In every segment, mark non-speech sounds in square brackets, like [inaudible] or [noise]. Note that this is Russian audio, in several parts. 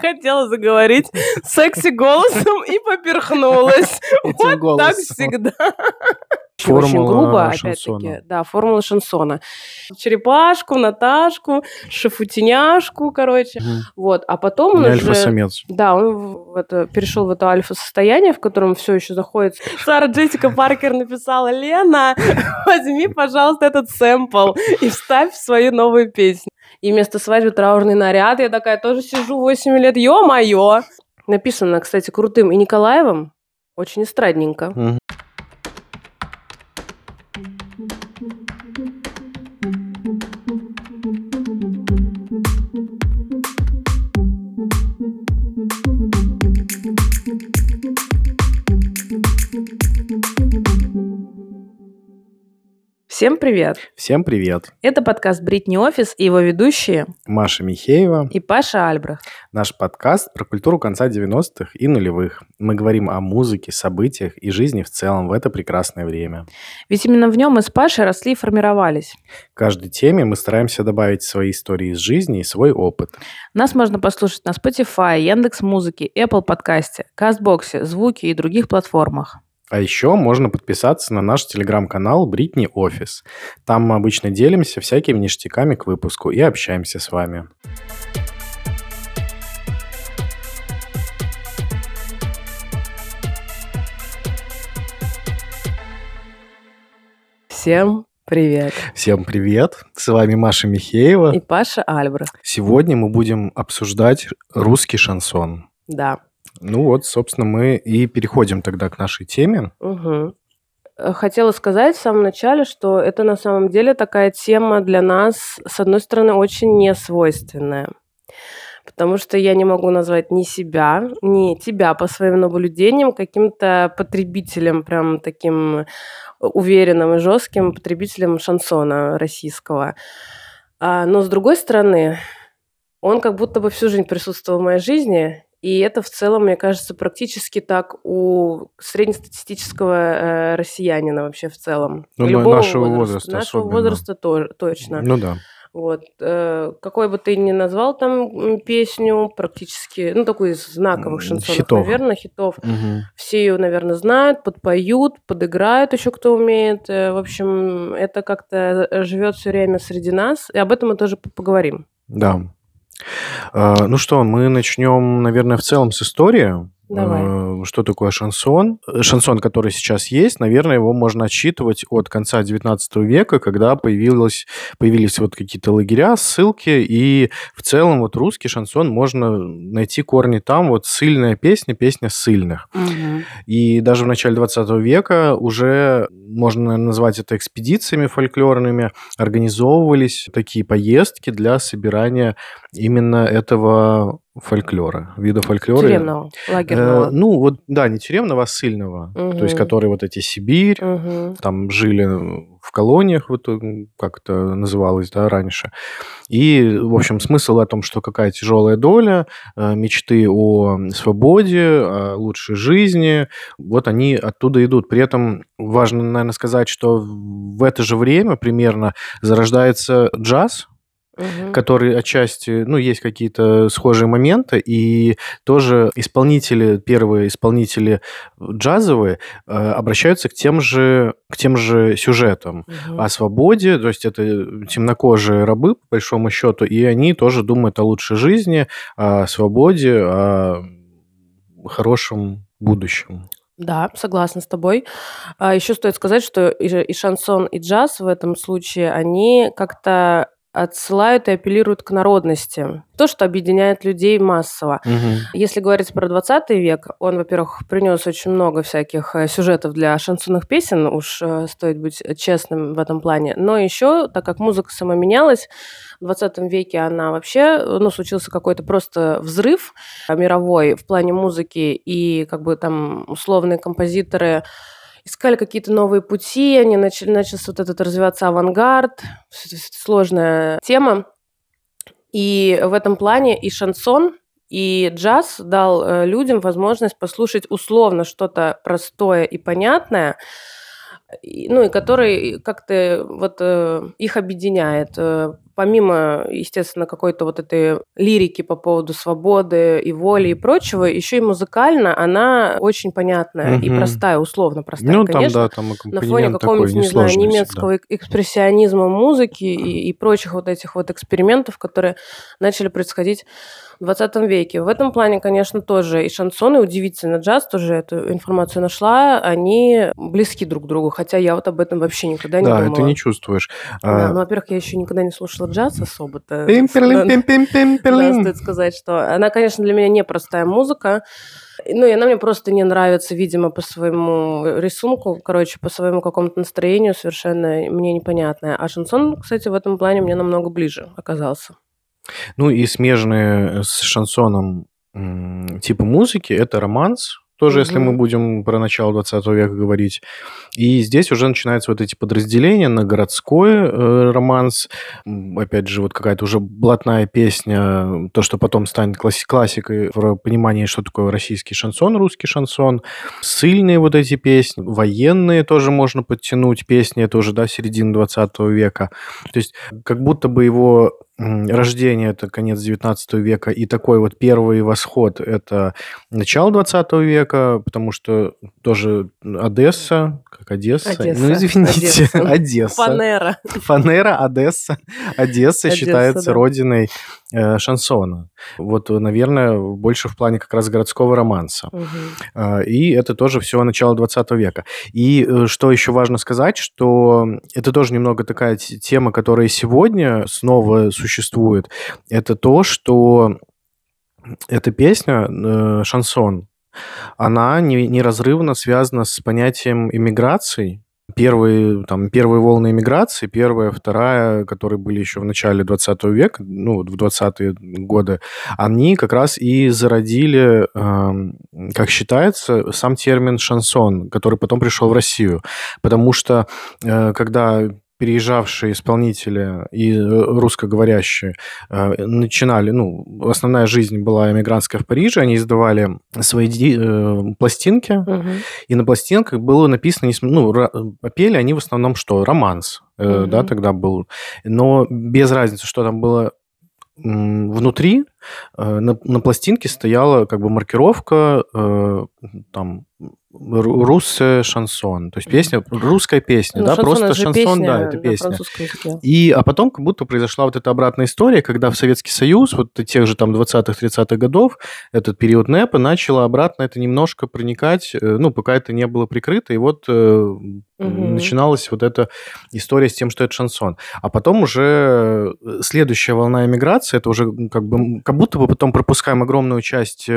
хотела заговорить секси-голосом и поперхнулась. Вот так всегда. Формула Очень грубо, шансона. опять-таки. Да, формула шансона. Черепашку, Наташку, шафутиняшку, короче. Мгм. Вот, а потом он уже... альфа-самец. Да, он в это, перешел в это альфа-состояние, в котором все еще заходит. Сара Джессика Паркер написала, Лена, [laughs] возьми, пожалуйста, этот сэмпл и вставь в свою новую песню. И вместо свадьбы траурный наряд. Я такая тоже сижу 8 лет, ё-моё. Написано, кстати, крутым и Николаевым. Очень эстрадненько. Мгм. Всем привет! Всем привет. Это подкаст «Бритни Офис» и его ведущие Маша Михеева. и Паша Альбрах. Наш подкаст про культуру конца 90-х и нулевых. Мы говорим о музыке, событиях и жизни в целом в это прекрасное время. Ведь именно в нем мы с Пашей росли и формировались. В каждой теме мы стараемся добавить свои истории из жизни и свой опыт. Нас можно послушать на Spotify, Яндекс Музыке, Apple подкасте, Кастбоксе, Звуки и других платформах. А еще можно подписаться на наш телеграм-канал Бритни Офис. Там мы обычно делимся всякими ништяками к выпуску и общаемся с вами. Всем привет! Всем привет! С вами Маша Михеева. И Паша Альбрах. Сегодня мы будем обсуждать русский шансон. Да. Ну вот, собственно, мы и переходим тогда к нашей теме. Э, Хотела сказать в самом начале, что это на самом деле такая тема для нас, с одной стороны, очень несвойственная. Потому что я не могу назвать ни себя, ни тебя по своим наблюдениям каким-то потребителем, прям таким уверенным и жестким потребителем шансона российского. А, но с другой стороны, он как будто бы всю жизнь присутствовал в моей жизни, и это в целом, мне кажется, практически так у среднестатистического э, россиянина вообще в целом. Ну, Любого нашего возраста Нашего особенно. возраста тоже, точно. Ну да. Вот. э, какой бы ты ни назвал там песню, практически, ну, такой из знаковых шансонов, хитов. наверное, хитов. Мгм. Все ее, наверное, знают, подпоют, подыграют еще кто умеет. Э, В общем, это как-то живет все время среди нас, и об этом мы тоже поговорим. Да. А, Ну что, мы начнем, наверное, в целом с истории. Давай. Э, Что такое шансон? Э, Шансон, который сейчас есть, наверное, его можно отсчитывать от конца XIX века, когда появилось, появились вот какие-то лагеря, ссылки, и в целом вот русский шансон можно найти корни там, вот сильная песня, песня ссыльных. И даже в начале 20 века уже, можно назвать это экспедициями фольклорными, организовывались такие поездки для собирания именно этого фольклора, вида фольклора. Тюремного, Э, лагерного. ну, вот, да, не тюремного, а ссыльного. То есть, которые вот эти Сибирь, Мгм. там жили в колониях, вот э, как это называлось, да, раньше. И, в общем, смысл о том, что какая тяжелая доля, э, мечты о свободе, о лучшей жизни, вот они оттуда идут. При этом важно, наверное, сказать, что в это же время примерно зарождается джаз, Мгм. который отчасти, ну, есть какие-то схожие моменты, и тоже исполнители, первые исполнители джазовые э, обращаются к тем же, к тем же сюжетам Мгм. о свободе, то есть это темнокожие рабы, по большому счету, и они тоже думают о лучшей жизни, о свободе, о хорошем будущем. Да, согласна с тобой. А еще стоит сказать, что и шансон, и джаз в этом случае, они как-то отсылают и апеллируют к народности. То, что объединяет людей массово. Если говорить про 20 век, он, во-первых, принес очень много всяких э, сюжетов для шансонных песен, уж э, стоит быть честным в этом плане. Но еще, так как музыка сама менялась, в 20 веке она вообще, ну, случился какой-то просто взрыв э, мировой в плане музыки, и как бы там условные композиторы искали какие-то новые пути, они начали, начался вот этот развиваться авангард, сложная тема. И в этом плане и шансон, и джаз дал э, людям возможность послушать условно что-то простое и понятное, ну и который как-то вот э, их объединяет. Помимо, естественно, какой-то вот этой лирики по поводу свободы и воли и прочего, еще и музыкально она очень понятная угу. и простая, условно простая, ну, конечно. там, да, там на фоне какого-нибудь, не знаю, немецкого всегда. экспрессионизма музыки и, и прочих вот этих вот экспериментов, которые начали происходить в 20 веке. В этом плане, конечно, тоже и шансоны, удивительно, джаз, тоже эту информацию нашла, они близки друг к другу, хотя я вот об этом вообще никогда не да, думала. Да, это не чувствуешь. Да, а... ну, во-первых, я еще никогда не слушала джаз особо-то. [laughs] Стоит сказать, что она, конечно, для меня непростая музыка, ну, и она мне просто не нравится, видимо, по своему рисунку, короче, по своему какому-то настроению совершенно мне непонятная. А шансон, кстати, в этом плане мне намного ближе оказался. Ну и смежные с шансоном типа музыки это романс, тоже, угу. если мы будем про начало 20 века говорить. И здесь уже начинаются вот эти подразделения на городской э, романс, опять же, вот какая-то уже блатная песня, то, что потом станет класси- классикой в понимании, что такое российский шансон, русский шансон, сильные вот эти песни, военные тоже можно подтянуть, песни это уже, да, середина 20 века. То есть как будто бы его рождение – это конец XIX века, и такой вот первый восход – это начало XX века, потому что тоже Одесса, как Одесса, Одесса. ну извините, Одесса. [laughs] Одесса. Фанера. Фанера, Одесса. Одесса, Одесса считается да. родиной э, шансона. Вот, наверное, больше в плане как раз городского романса. Угу. И это тоже все начало 20 века. И э, что еще важно сказать, что это тоже немного такая тема, которая сегодня снова существует это то, что эта песня, э, шансон, она не, неразрывно связана с понятием иммиграции. Первые, там, первые волны иммиграции, первая, вторая, которые были еще в начале 20 века, ну, в 20-е годы, они как раз и зародили, э, как считается, сам термин шансон, который потом пришел в Россию. Потому что, э, когда переезжавшие исполнители и э, русскоговорящие э, начинали, ну, основная жизнь была эмигрантская в Париже, они издавали свои э, пластинки, угу. и на пластинках было написано, ну, пели они в основном что? Романс, угу. да, тогда был, но без разницы, что там было внутри, на, на пластинке стояла как бы маркировка, там, русский шансон, то есть песня, русская песня, ну, да, просто шансон, песня, да, это песня. И, а потом как будто произошла вот эта обратная история, когда в Советский Союз, вот тех же там 20-30-х годов, этот период НЭПа, начало обратно это немножко проникать, э, ну, пока это не было прикрыто, и вот угу. начиналась вот эта история с тем, что это шансон. А потом уже э, следующая волна эмиграции, это уже как бы, как будто бы потом пропускаем огромную часть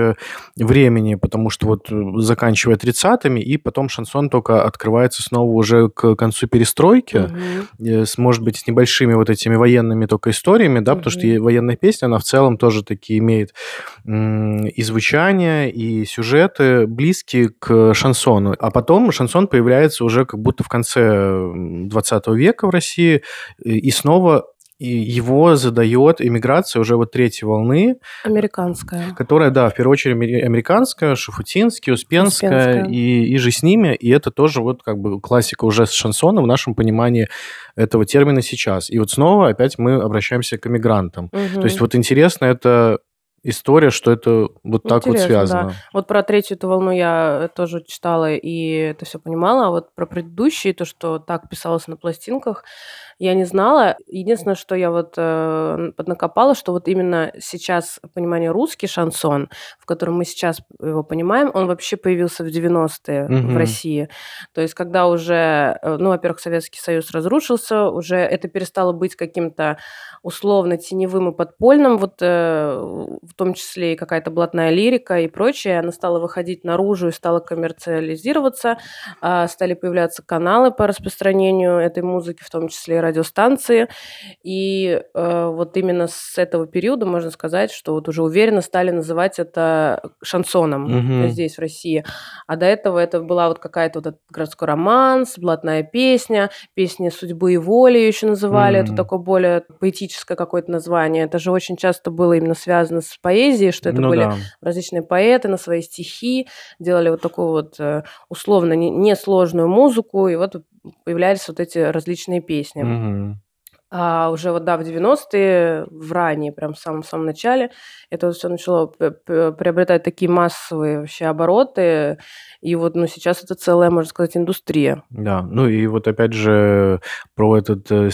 времени, потому что вот заканчивая 30 30-ми, и потом шансон только открывается снова уже к концу перестройки, угу. с, может быть, с небольшими вот этими военными только историями, да, угу. потому что военная песня, она в целом тоже такие имеет и звучание, и сюжеты близкие к шансону. А потом шансон появляется уже как будто в конце 20 века в России, и снова и его задает иммиграция уже вот третьей волны. Американская. Которая, да, в первую очередь американская, Шафутинский, Успенская, Успенская. И, и же с ними. И это тоже вот как бы классика уже с шансона в нашем понимании этого термина сейчас. И вот снова опять мы обращаемся к иммигрантам. Угу. То есть вот интересно это история, что это вот так вот связано. Да. Вот про третью эту волну я тоже читала и это все понимала, а вот про предыдущие, то, что так писалось на пластинках, я не знала. Единственное, что я вот э, поднакопала, что вот именно сейчас понимание русский шансон, в котором мы сейчас его понимаем, он вообще появился в 90-е угу. в России. То есть когда уже, э, ну, во-первых, Советский Союз разрушился, уже это перестало быть каким-то условно теневым и подпольным, вот э, в том числе и какая-то блатная лирика и прочее, она стала выходить наружу и стала коммерциализироваться, э, стали появляться каналы по распространению этой музыки, в том числе и радиостанции, и э, вот именно с этого периода можно сказать, что вот уже уверенно стали называть это шансоном угу. здесь, в России, а до этого это была вот какая-то вот этот городской романс, блатная песня, песня судьбы и воли еще называли, угу. это такое более поэтическое поэтическое какое-то название. Это же очень часто было именно связано с поэзией, что это ну, были да. различные поэты на свои стихи, делали вот такую вот э, условно несложную музыку, и вот появлялись вот эти различные песни. Угу. А уже вот, да, в 90-е, в ранние, прям в самом-самом начале, это вот все начало приобретать такие массовые вообще обороты. И вот, ну, сейчас это целая, можно сказать, индустрия. Да, ну и вот опять же про этот э,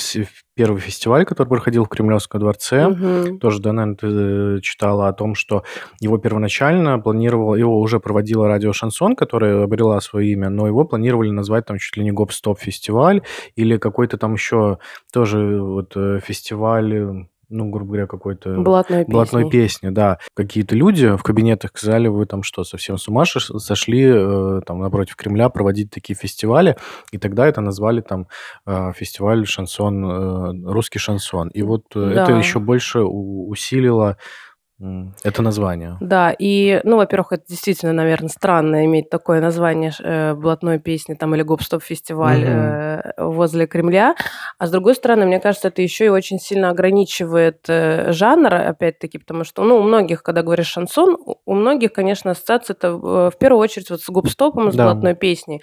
первый фестиваль, который проходил в Кремлевском дворце, угу. тоже, да, наверное, ты э, читала о том, что его первоначально планировал, его уже проводила радио Шансон, которая обрела свое имя, но его планировали назвать там чуть ли не Гоп-Стоп фестиваль или какой-то там еще тоже вот э, фестиваль ну, грубо говоря, какой-то... Блатной песни. Блатной песни, да. Какие-то люди в кабинетах сказали, вы там что, совсем с ума сошли э, там напротив Кремля проводить такие фестивали, и тогда это назвали там э, фестиваль шансон, э, русский шансон. И вот да. это еще больше усилило это название. Да, и, ну, во-первых, это действительно, наверное, странно иметь такое название э, блатной песни там или гоп-стоп-фестиваль угу. э, возле Кремля. А с другой стороны, мне кажется, это еще и очень сильно ограничивает э, жанр, опять-таки, потому что, ну, у многих, когда говоришь шансон, у многих, конечно, ассоциация это в первую очередь вот с гоп-стопом, с да. блатной песней.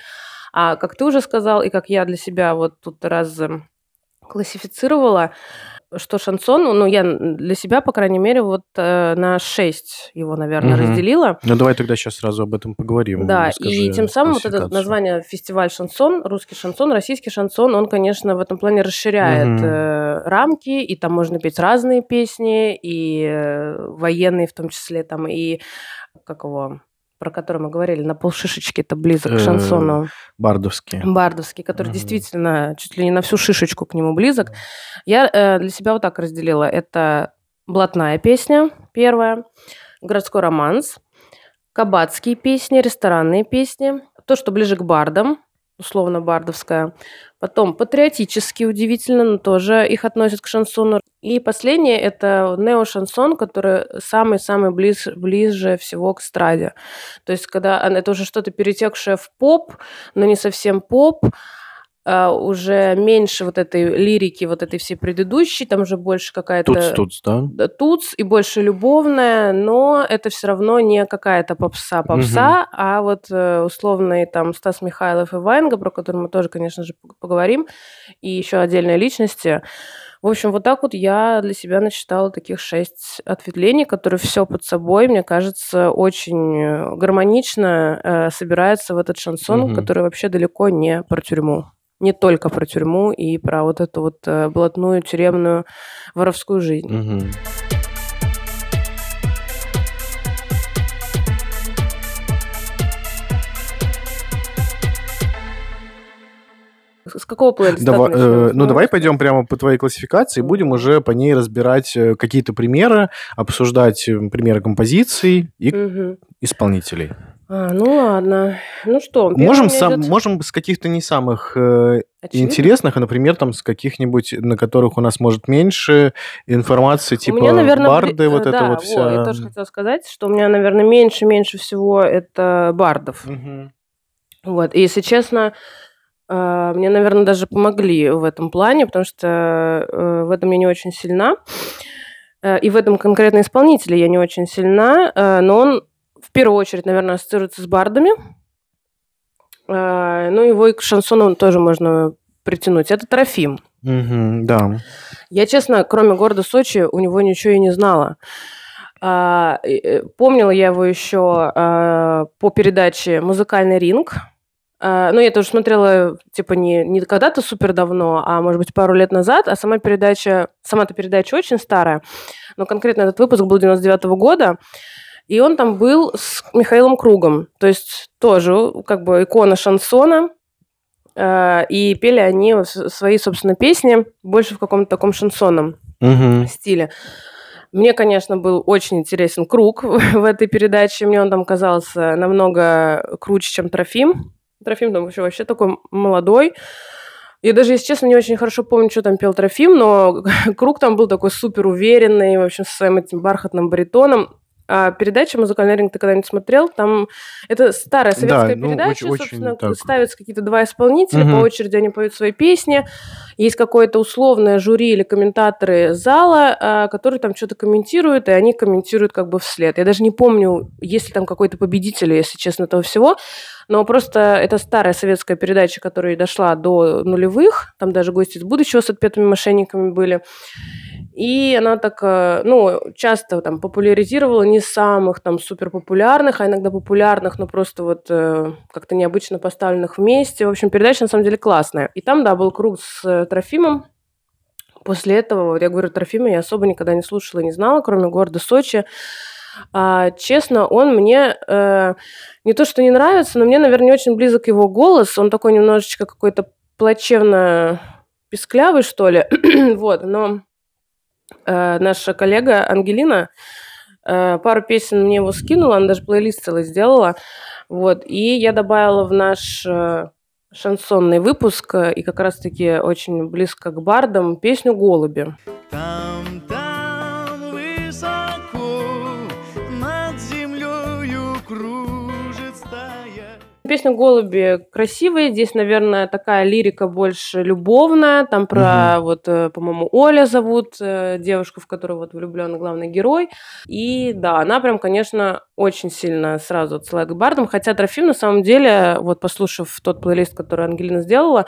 А как ты уже сказал, и как я для себя вот тут раз классифицировала, что шансон, ну, я для себя, по крайней мере, вот э, на 6 его, наверное, угу. разделила. Ну, давай тогда сейчас сразу об этом поговорим. Да, и тем самым вот это название фестиваль шансон, русский шансон, российский шансон, он, конечно, в этом плане расширяет угу. э, рамки, и там можно петь разные песни, и э, военные в том числе, там, и как его про который мы говорили, на полшишечки, это близок к шансону. Бардовский. Бардовский, который действительно чуть ли не на всю шишечку к нему близок. Я э, для себя вот так разделила. Это блатная песня, первая, городской романс, кабацкие песни, ресторанные песни, то, что ближе к бардам, условно бардовская. Потом патриотические, удивительно, но тоже их относят к шансону. И последнее – это нео-шансон, который самый-самый близ, ближе всего к эстраде. То есть, когда это уже что-то перетекшее в поп, но не совсем поп, Uh, уже меньше вот этой лирики, вот этой всей предыдущей, там уже больше какая-то... Туц-туц, да? Туц и больше любовная, но это все равно не какая-то попса-попса, угу. а вот uh, условный там Стас Михайлов и Вайнга, про который мы тоже, конечно же, поговорим, и еще отдельные личности. В общем, вот так вот я для себя насчитала таких шесть ответвлений, которые все под собой, мне кажется, очень гармонично э, собираются в этот шансон, угу. который вообще далеко не про тюрьму не только про тюрьму и про вот эту вот э, блатную тюремную воровскую жизнь. Угу. С какого плейлиста? Давай, э, ну, давай пойдем прямо по твоей классификации, будем уже по ней разбирать э, какие-то примеры, обсуждать э, примеры композиций и угу. исполнителей. А, ну ладно. Ну что, можем, сам, идет... можем с каких-то не самых э, интересных, а, например, там с каких-нибудь, на которых у нас может меньше информации, типа у меня, наверное, барды, при... вот да, это вот вся. Во, я тоже хотела сказать, что у меня, наверное, меньше-меньше всего это бардов. Угу. Вот, и если честно, э, мне, наверное, даже помогли в этом плане, потому что э, в этом я не очень сильна. Э, и в этом конкретно исполнителе я не очень сильна, э, но он в первую очередь, наверное, ассоциируется с бардами. А, ну, его и к шансону тоже можно притянуть. Это Трофим. Угу, да. Я, честно, кроме города Сочи, у него ничего и не знала. А, э, помнила я его еще а, по передаче «Музыкальный ринг». Ну, я тоже смотрела, типа, не, не когда-то супер давно, а, может быть, пару лет назад, а сама передача, сама-то передача очень старая, но конкретно этот выпуск был 99 -го года, и он там был с Михаилом Кругом. То есть тоже как бы икона шансона. Э, и пели они свои, собственно, песни больше в каком-то таком шансонном угу. стиле. Мне, конечно, был очень интересен Круг [laughs] в этой передаче. Мне он там казался намного круче, чем Трофим. Трофим там вообще, вообще такой молодой. Я даже, если честно, не очень хорошо помню, что там пел Трофим, но [laughs] Круг там был такой супер уверенный, в общем, со своим этим бархатным баритоном. А передача «Музыкальный ринг» ты когда-нибудь смотрел? Там это старая советская Да, ну, передача, очень- собственно, очень так. ставятся какие-то два исполнителя, Мгм. по очереди они поют свои песни. Есть какое-то условное жюри или комментаторы зала, а, которые там что-то комментируют, и они комментируют как бы вслед. Я даже не помню, есть ли там какой-то победитель, если честно, этого всего, но просто это старая советская передача, которая дошла до нулевых, там даже гости из будущего с отпетыми мошенниками были. И она так, э, ну, часто там популяризировала не самых там супер популярных, а иногда популярных, но просто вот э, как-то необычно поставленных вместе. В общем, передача на самом деле классная. И там, да, был круг с э, Трофимом. После этого, вот я говорю, Трофима я особо никогда не слушала не знала, кроме города Сочи. А, честно, он мне э, не то что не нравится, но мне, наверное, не очень близок его голос. Он такой немножечко какой-то плачевно писклявый, что ли. [clears throat] вот, но э, наша коллега Ангелина э, пару песен мне его скинула, она даже плейлист целый сделала. Вот, и я добавила в наш э, шансонный выпуск, и как раз-таки очень близко к бардам, песню «Голуби». Там Песня «Голуби» красивая. Здесь, наверное, такая лирика больше любовная. Там про, вот, э, по-моему, Оля зовут э, девушку, в которую вот влюблен главный герой. И да, она прям, конечно, очень сильно сразу отсылает к бардам. Хотя Трофим, на самом деле, вот послушав тот плейлист, который Ангелина сделала,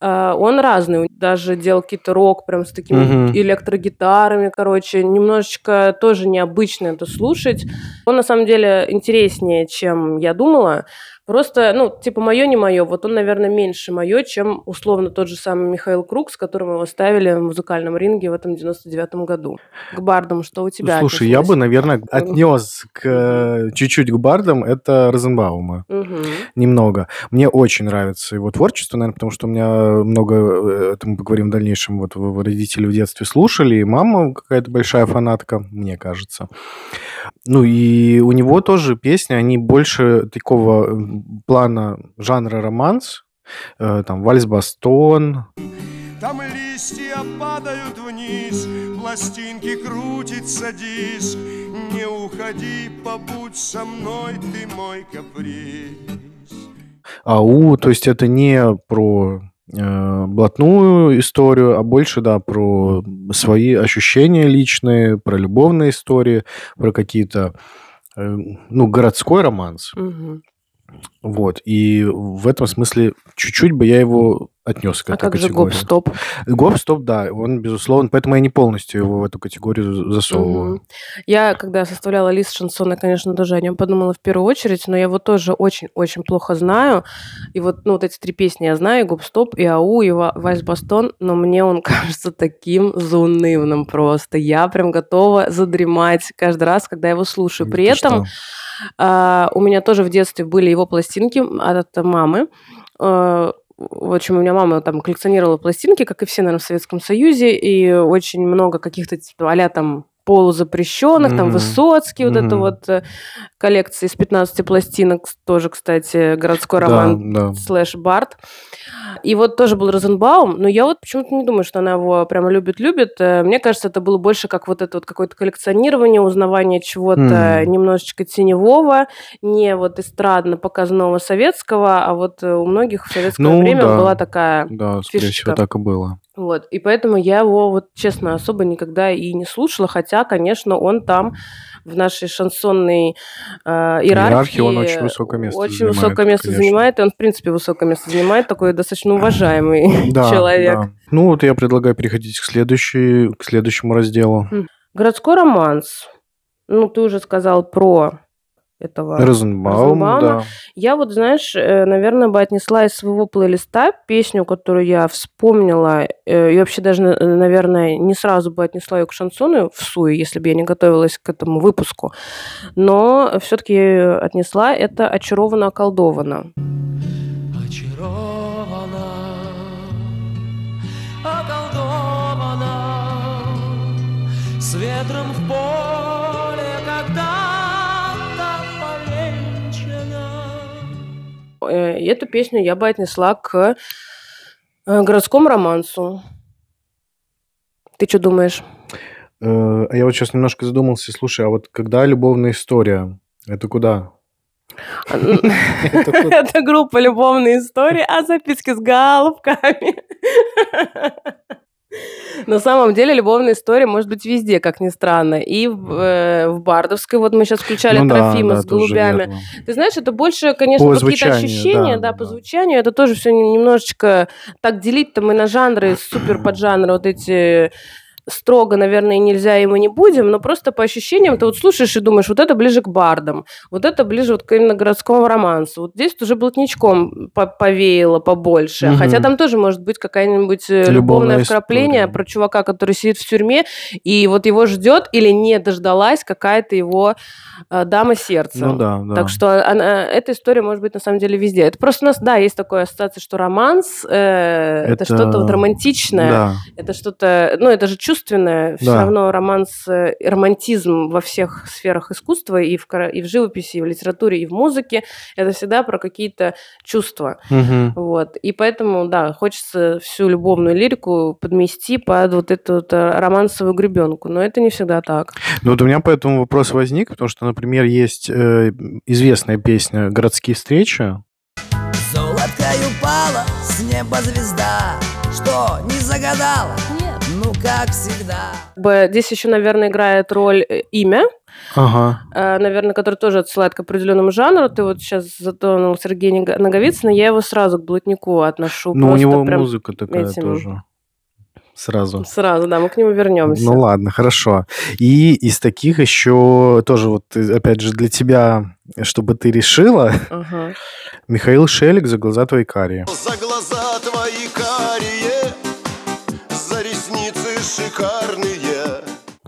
э, он разный. Даже делал какие-то рок прям с такими Мгм. электрогитарами, короче. Немножечко тоже необычно это слушать. Он, на самом деле, интереснее, чем я думала. Просто, ну, типа, мое не мое. Вот он, наверное, меньше мое, чем условно тот же самый Михаил Круг, с которым его ставили в музыкальном ринге в этом 99-м году. К бардам, что у тебя Слушай, я бы, наверное, отнес к, э, чуть-чуть к бардам это Розенбаума. Мгм. Немного. Мне очень нравится его творчество, наверное, потому что у меня много, э, это мы поговорим в дальнейшем, вот родители в детстве слушали, и мама какая-то большая фанатка, мне кажется. Ну и у него тоже песни, они больше такого плана жанра романс, э, там «Вальс-бастон», Там листья падают вниз, пластинки крутится диск. Не уходи, побудь со мной, ты мой каприз. АУ, то есть это не про блатную историю, а больше, да, про свои ощущения личные, про любовные истории, про какие-то, э, ну, городской романс. Мгм. Вот. И в этом смысле чуть-чуть бы я его отнес к А этой как же категории. гоп-стоп? Гоп-стоп, да, он, безусловно, поэтому я не полностью его в эту категорию засовываю. Мгм. Я, когда составляла лист шансона, конечно, тоже о нем подумала в первую очередь, но я его тоже очень-очень плохо знаю. И вот, ну, вот эти три песни я знаю, и «Гоп-стоп», и «Ау», и «Ва- «Вальс Бастон», но мне он [laughs] кажется таким заунывным просто. Я прям готова задремать каждый раз, когда я его слушаю. При Ты этом а, у меня тоже в детстве были его пластинки от мамы. В общем, у меня мама там коллекционировала пластинки, как и все, наверное, в Советском Союзе, и очень много каких-то типа а там полузапрещенных, там Мгм. Высоцкий, вот это Мгм. вот э, коллекция из 15 пластинок, тоже, кстати, городской роман Да, да. слэш Барт. И вот тоже был Розенбаум, но я вот почему-то не думаю, что она его прямо любит-любит. Э, Мне кажется, это было больше как вот это вот какое-то коллекционирование, узнавание чего-то Мгм. немножечко теневого, не вот эстрадно-показного советского, а вот э, у многих в советское Ну, время да. была такая Да, скорее фишечка. всего, так и было. Вот, и поэтому я его, вот честно, особо никогда и не слушала, хотя, конечно, он там в нашей шансонной э, иерархии, Иерархии он очень высокое место очень занимает, высокое место конечно. занимает, и он, в принципе, высокое место занимает, такой достаточно уважаемый Да, [laughs] человек. да. Ну вот я предлагаю переходить к, следующей, к следующему разделу. Городской романс. Ну, ты уже сказал про этого Розенбаум, Розенбаума. да. Я вот, знаешь, э, наверное, бы отнесла из своего плейлиста песню, которую я вспомнила, э, и вообще даже, э, наверное, не сразу бы отнесла ее к шансону в суе, если бы я не готовилась к этому выпуску. Но все-таки отнесла это «Очарована, околдована». Очарована, околдована, с ветром в поле И эту песню я бы отнесла к э, городскому романсу. Ты что думаешь? Э, а я вот сейчас немножко задумался, слушай, а вот когда любовная история, это куда? [laughs] Это группа «Любовные истории», а записки с голубками. На самом деле любовная история может быть везде, как ни странно. И в, э, в Бардовской, вот мы сейчас включали ну, Трофима да, с голубями. Ты знаешь, это больше, конечно, какие-то ощущения, да, да, по да. звучанию. Это тоже все немножечко так делить-то мы на жанры, [clears throat] супер поджанры, вот эти строго, наверное, нельзя, и мы не будем, но просто по ощущениям ты вот слушаешь и думаешь, вот это ближе к бардам, вот это ближе вот к именно городскому романсу. Вот здесь уже блатничком повеяло побольше. Угу. Хотя там тоже может быть какая-нибудь э, любовное, любовное вкрапление история. про чувака, который сидит в тюрьме, и вот его ждет или не дождалась какая-то его э, дама сердца. Ну да, да. Так что она, эта история может быть на самом деле везде. Это просто у нас, да, есть такая ассоциация, что романс э, это, это что-то вот романтичное, да. это что-то, ну это же чувство чувственное, все да. равно романс, э, романтизм во всех сферах искусства, и в, и в живописи, и в литературе, и в музыке, это всегда про какие-то чувства. Угу. Вот. И поэтому, да, хочется всю любовную лирику подмести под вот эту вот э, романсовую гребенку, но это не всегда так. Ну вот у меня поэтому вопрос возник, потому что, например, есть э, известная песня «Городские встречи», Золоткой упала с неба звезда, что не загадала, ну, как всегда. Здесь еще, наверное, играет роль э, имя, Ага. Э, наверное, который тоже отсылает к определенному жанру. Ты вот сейчас затронул Сергея Наговицына, я его сразу к блатнику отношу. Ну, у него музыка такая этим... тоже. Сразу. Сразу, да, мы к нему вернемся. Ну ладно, хорошо. И из таких еще тоже вот, опять же, для тебя, чтобы ты решила, ага. Михаил Шелик «За глаза твои карие». За глаза твои карие шикарные.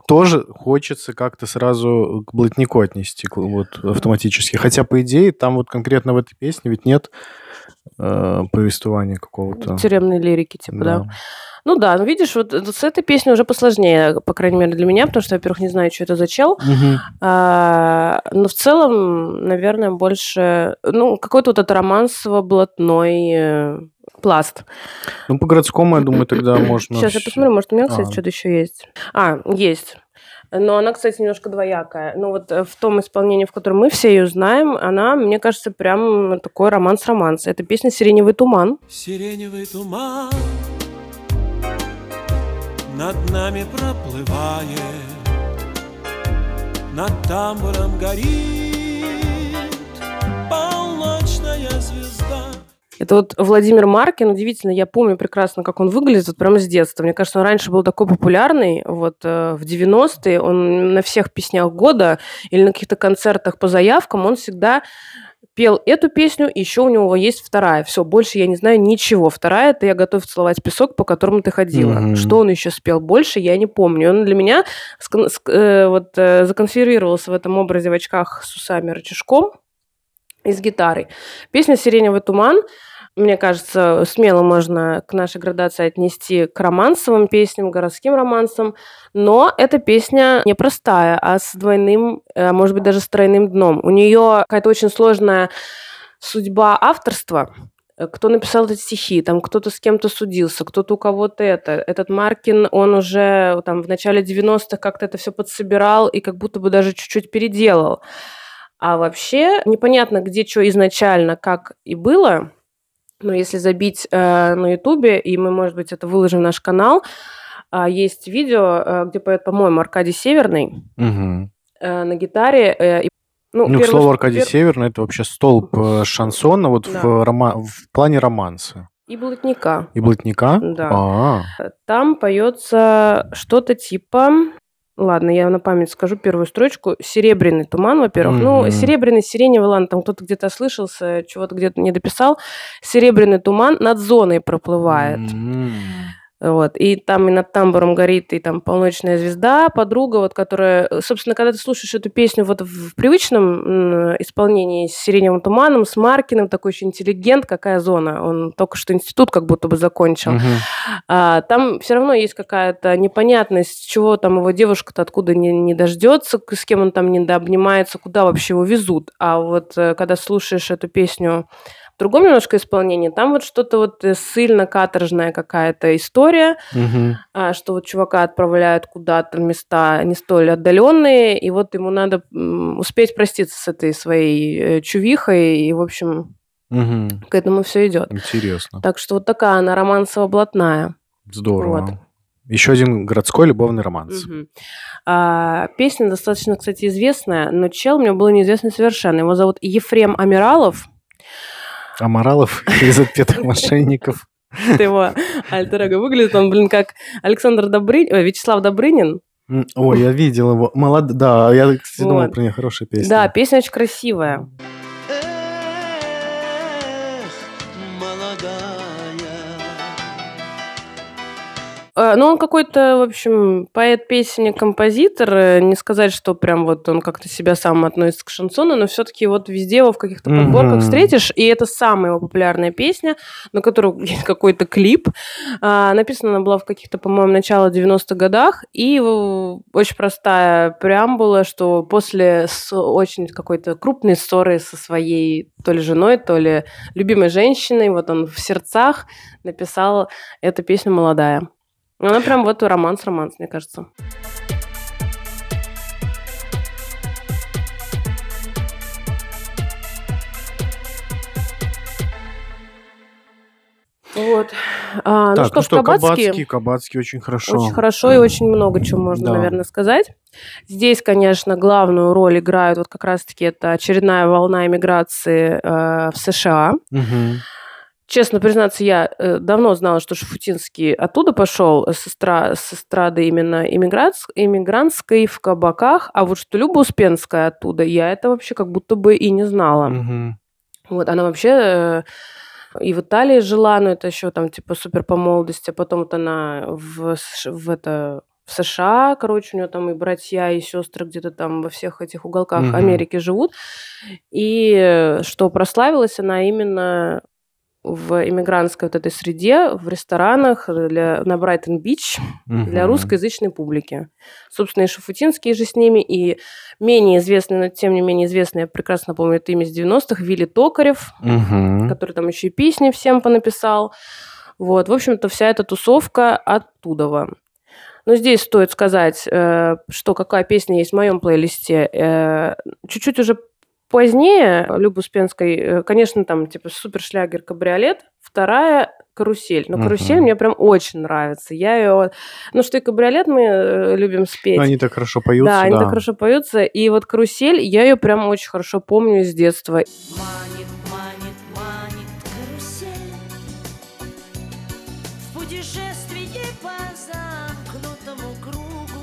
Тоже хочется как-то сразу к блатнику отнести вот, автоматически. Хотя, по идее, там вот конкретно в этой песне ведь нет э, повествования какого-то. Тюремной лирики, типа, да. да. Ну да, ну видишь, вот с этой песней уже посложнее, по крайней мере, для меня, потому что, во-первых, не знаю, что это за чел. Угу. А, но в целом, наверное, больше, ну, какой-то вот этот романсово-блатной пласт. Ну, по городскому, я думаю, тогда можно... Сейчас я посмотрю, может, у меня, кстати, а. что-то еще есть. А, есть. Но она, кстати, немножко двоякая. Но вот э, в том исполнении, в котором мы все ее знаем, она, мне кажется, прям такой романс-романс. Это песня «Сиреневый туман». Сиреневый туман над нами проплывает, над тамбуром горит полночная звезда. Это вот Владимир Маркин, удивительно, я помню прекрасно, как он выглядит вот прямо с детства. Мне кажется, он раньше был такой популярный, вот э, в 90-е, он на всех песнях года или на каких-то концертах по заявкам, он всегда пел эту песню, еще у него есть вторая. Все, больше я не знаю ничего. Вторая это «Я готов целовать песок, по которому ты ходила». Mm-hmm. Что он еще спел больше, я не помню. Он для меня э, вот, э, законсервировался в этом образе в очках с усами рычажком и с гитарой. Песня «Сиреневый туман» мне кажется, смело можно к нашей градации отнести к романсовым песням, городским романсам, но эта песня не простая, а с двойным, а может быть, даже с тройным дном. У нее какая-то очень сложная судьба авторства, кто написал эти стихи, там кто-то с кем-то судился, кто-то у кого-то это. Этот Маркин, он уже там в начале 90-х как-то это все подсобирал и как будто бы даже чуть-чуть переделал. А вообще непонятно, где что изначально, как и было, но если забить э, на Ютубе, и мы, может быть, это выложим в наш канал, э, есть видео, э, где поет, по-моему, Аркадий Северный угу. э, на гитаре. Э, и, ну, ну к слову, Аркадий пер... Северный это вообще столб э, шансона вот да. в, рома... в плане романса. И блатника. И блатника? Да. А-а-а. Там поется что-то типа Ладно, я на память скажу первую строчку. Серебряный туман, во-первых. Mm-hmm. Ну, серебряный, сиреневый, ладно, там кто-то где-то слышался, чего-то где-то не дописал. Серебряный туман над зоной проплывает. Mm-hmm. Вот. И там и над тамбуром горит, и там полночная звезда, подруга, вот, которая... Собственно, когда ты слушаешь эту песню вот в привычном исполнении с «Сиреневым туманом», с Маркиным, такой еще интеллигент, какая зона. Он только что институт как будто бы закончил. Uh-huh. А, там все равно есть какая-то непонятность, чего там его девушка-то откуда не, не дождется, с кем он там не обнимается, куда вообще его везут. А вот э, когда слушаешь эту песню другом немножко исполнении. Там вот что-то вот э, ссыльно-каторжная какая-то история, а, что вот чувака отправляют куда-то места не столь отдаленные, и вот ему надо успеть проститься с этой своей э, чувихой, и, в общем, Мгм. к этому все идет. Интересно. Так что вот такая она романсово-блатная. Здорово. Вот. Еще один городской любовный романс. Мгм. А, песня достаточно, кстати, известная, но чел мне был неизвестный совершенно. Его зовут Ефрем Амиралов. А Моралов [laughs] из отпетых мошенников. Это его альтер. Выглядит он, блин, как Александр Добрынин, Вячеслав Добрынин. Ой, я видел его. Молод... Да, я, кстати, думал Вот. про нее хорошая песня. Да, песня очень красивая. Ну, он какой-то, в общем, поэт-песенник, композитор. Э, Не сказать, что прям вот он как-то себя сам относится к шансону, но все-таки вот везде его в каких-то подборках Мгм. встретишь, и это самая его популярная песня, на которую [laughs] есть какой-то клип. А, Написана она была в каких-то, по-моему, начало 90-х годах, и э, очень простая преамбула, что после очень какой-то крупной ссоры со своей то ли женой, то ли любимой женщиной, вот он в сердцах написал эту песню «Молодая». Ну, Она прям вот романс-романс, мне кажется. Вот. А, ну Так, что ну что, кабацкие. Кабацкий, Кабацкий очень хорошо. Очень хорошо и очень много чего можно, Да. наверное, сказать. Здесь, конечно, главную роль играют вот как раз-таки это очередная волна иммиграции э, в США. Мгм. Честно признаться, я э, давно знала, что Шафутинский оттуда пошел, э, с, эстра- с эстрады именно иммиграц- иммигрантской в кабаках, а вот что Люба Успенская оттуда, я это вообще как будто бы и не знала. Мгм. Вот, она вообще э, и в Италии жила, но это еще там типа супер по молодости, а потом вот она в, в это в США, короче, у нее там и братья, и сестры где-то там во всех этих уголках Мгм. Америки живут. И э, что прославилась она именно в иммигрантской вот этой среде, в ресторанах для, на Брайтон-Бич для русскоязычной публики. Собственно, и Шафутинский же с ними, и менее известный, но тем не менее известный, я прекрасно помню это имя с 90-х, Вилли Токарев, который там еще и песни всем понаписал. Вот, в общем-то, вся эта тусовка оттуда. Но здесь стоит сказать, э, что какая песня есть в моем плейлисте. Э, Чуть-чуть уже позднее Любы Успенской, э, конечно, там типа супершлягер «Кабриолет», вторая «Карусель». Но «Карусель» Мгм. мне прям очень нравится. Я ее... Ну, что и «Кабриолет» мы э, любим спеть. Они так хорошо поются, да, да. они так хорошо поются. И вот «Карусель», я ее прям очень хорошо помню из детства. Манит, манит, манит карусель В путешествии по замкнутому кругу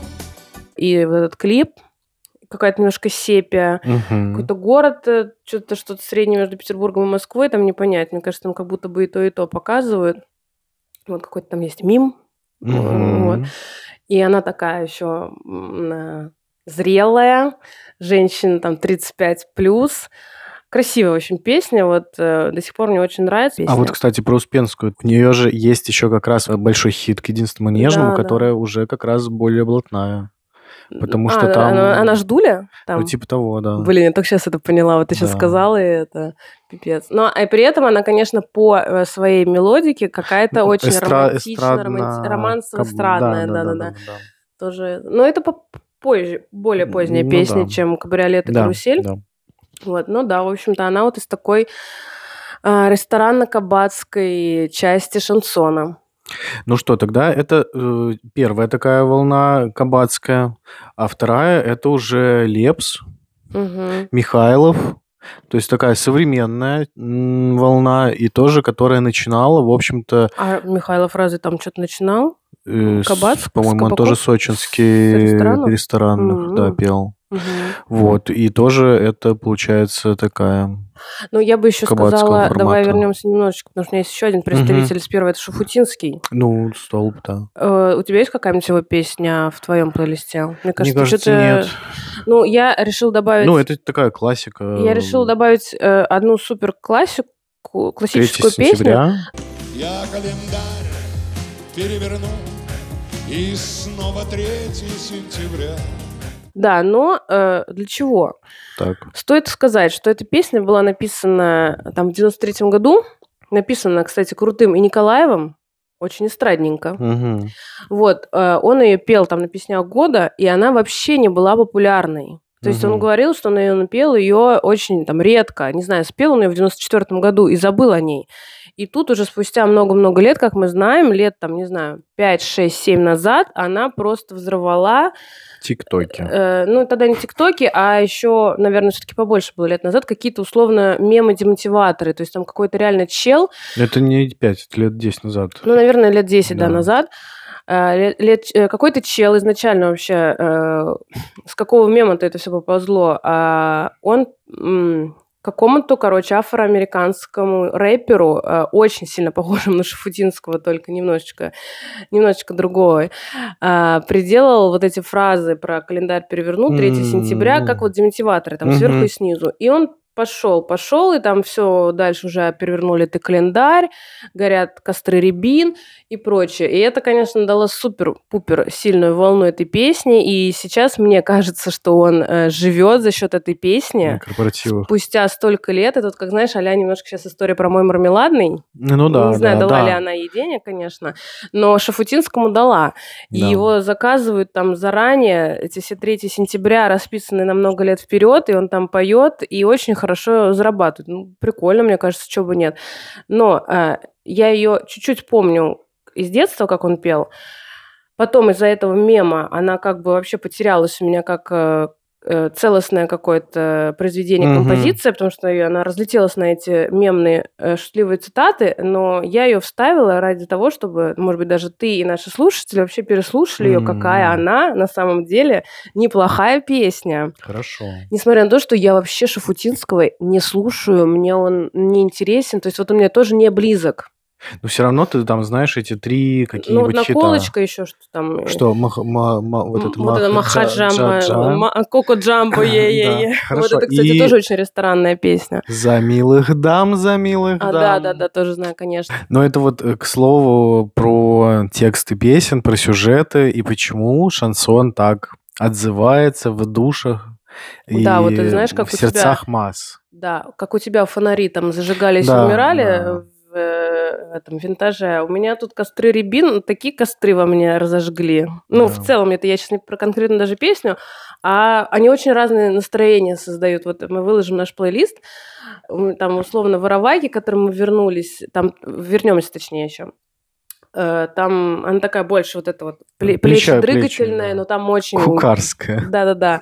И вот этот клип, какая-то немножко сепия, Мгм. какой-то город, э, что-то что-то среднее между Петербургом и Москвой, там не понять. Мне кажется, там как будто бы и то, и то показывают. Вот какой-то там есть мим. Мгм. Вот. И она такая еще зрелая, женщина там 35 плюс. Красивая очень песня, вот э, до сих пор мне очень нравится. А вот, кстати, про Успенскую. У нее же есть еще как раз большой хит к единственному нежному, Да, да. которая уже как раз более блатная. Потому А, что там- Она, она ж дуля? Там? Ну, типа того, да. Блин, я только сейчас это поняла. Вот ты сейчас Да. сказала, и это пипец. Но и при этом она, конечно, по э, своей мелодике какая-то очень Эстра- романтичная, эстрадно- романсово-эстрадная, да-да-да. Тоже. Но это по- позже, более поздняя Ну песня, да. чем «Кабриолет» и Да, «Карусель». да. Вот, ну да, в общем-то, она вот из такой а, ресторанно-кабацкой части шансона. Ну что, тогда это э, первая такая волна кабацкая, а вторая это уже Лепс, Мгм. Михайлов, то есть такая современная м, волна, и тоже, которая начинала, в общем-то, А Михайлов разве там что-то начинал? э, с- Кабацк? С по-моему, он тоже сочинский С ресторанов? ресторанных, да, пел. Мгм. Вот, и тоже это получается такая... Ну, я бы еще Кабацкого сказала, формата. давай вернемся немножечко, потому что у меня есть еще один представитель из первого, это Шафутинский. Ну, столб, да. Э, у тебя есть какая-нибудь его песня в твоем плейлисте? Мне Мне кажется, кажется, что-то- нет. Ну, я решил добавить... Ну, это такая классика. Я решила добавить э, одну супер классику, 3 классическую песню. сентября. Я календарь переверну И снова 3 сентября Да, но э, для чего? Так. Стоит сказать, что эта песня была написана там в 93 году. Написана, кстати, крутым и Николаевым. Очень эстрадненько. Мгм. Вот, э, он ее пел там на песнях года, и она вообще не была популярной. То есть он Мгм. говорил, что он ее напел ее очень там редко. Не знаю, спел он ее в 94 году и забыл о ней. И тут уже спустя много-много лет, как мы знаем, лет там, не знаю, 5, 6, 7 назад, она просто взорвала. Тиктоки. э, ну, тогда не тиктоки, а еще, наверное, все-таки побольше было лет назад, какие-то условно мемы-демотиваторы. То есть там какой-то реально чел, Это не 5, это лет 10 назад. ну, наверное, лет 10 да. Да. назад. Э, лет- э, какой-то чел изначально вообще, э, с какого мема-то это все поползло, а он какому-то, короче, афроамериканскому рэперу, э, очень сильно похожему на Шафутинского, только немножечко, немножечко другой, э, приделал вот эти фразы про календарь перевернул 3 сентября, как вот демотиваторы, там сверху и снизу. И он пошел, пошел, и там все дальше уже перевернули ты календарь, горят костры рябин и прочее. И это, конечно, дало супер-пупер сильную волну этой песни. И сейчас мне кажется, что он э, живет за счет этой На песни. корпоративах. Спустя столько лет, это вот, как знаешь, а немножко сейчас история про мой мармеладный. Ну да, Не знаю, да, дала да. ли она ей денег, конечно, но Шафутинскому дала. И Да. его заказывают там заранее, эти все 3 сентября расписаны на много лет вперед, и он там поет и очень хорошо зарабатывает. Ну, прикольно, мне кажется, чего бы нет. Но э, я ее чуть-чуть помню из детства, как он пел. Потом из-за этого мема она как бы вообще потерялась у меня как э, целостное какое-то произведение, Мгм. композиция, потому что она разлетелась на эти мемные э, шутливые цитаты, но я ее вставила ради того, чтобы, может быть, даже ты и наши слушатели вообще переслушали ее, какая она на самом деле неплохая песня. Хорошо. Несмотря на то, что я вообще Шафутинского не слушаю, мне он не интересен, то есть вот он мне тоже не близок. Но все равно ты там знаешь эти три Ну, вот какие-нибудь наколочка еще, что там... э, Что, мах- ма- ма- вот это вот это мах- джа- Махаджама, джа- ма- Коко Джамбо, [coughs] е-е-е. Да, Вот это, кстати, тоже очень ресторанная песня. За милых дам, за милых А, дам. да, да, да, тоже знаю, конечно. Но это вот, э, к слову, про тексты песен, про сюжеты и почему шансон так отзывается в душах Да, и вот ты знаешь, как в у тебя- сердцах масс. Да, как у тебя фонари там зажигались Да, и умирали да. В э, этом винтаже. У меня тут костры рябин, такие костры во мне разожгли. Ну, Да. в целом, это я сейчас не про конкретно даже песню, а они очень разные настроения создают. Вот мы выложим наш плейлист, там условно воровайки, к которым мы вернулись, там вернемся точнее еще. Э, Там она такая больше вот эта вот плечи, да. но там очень Кукарская. [laughs] да-да-да.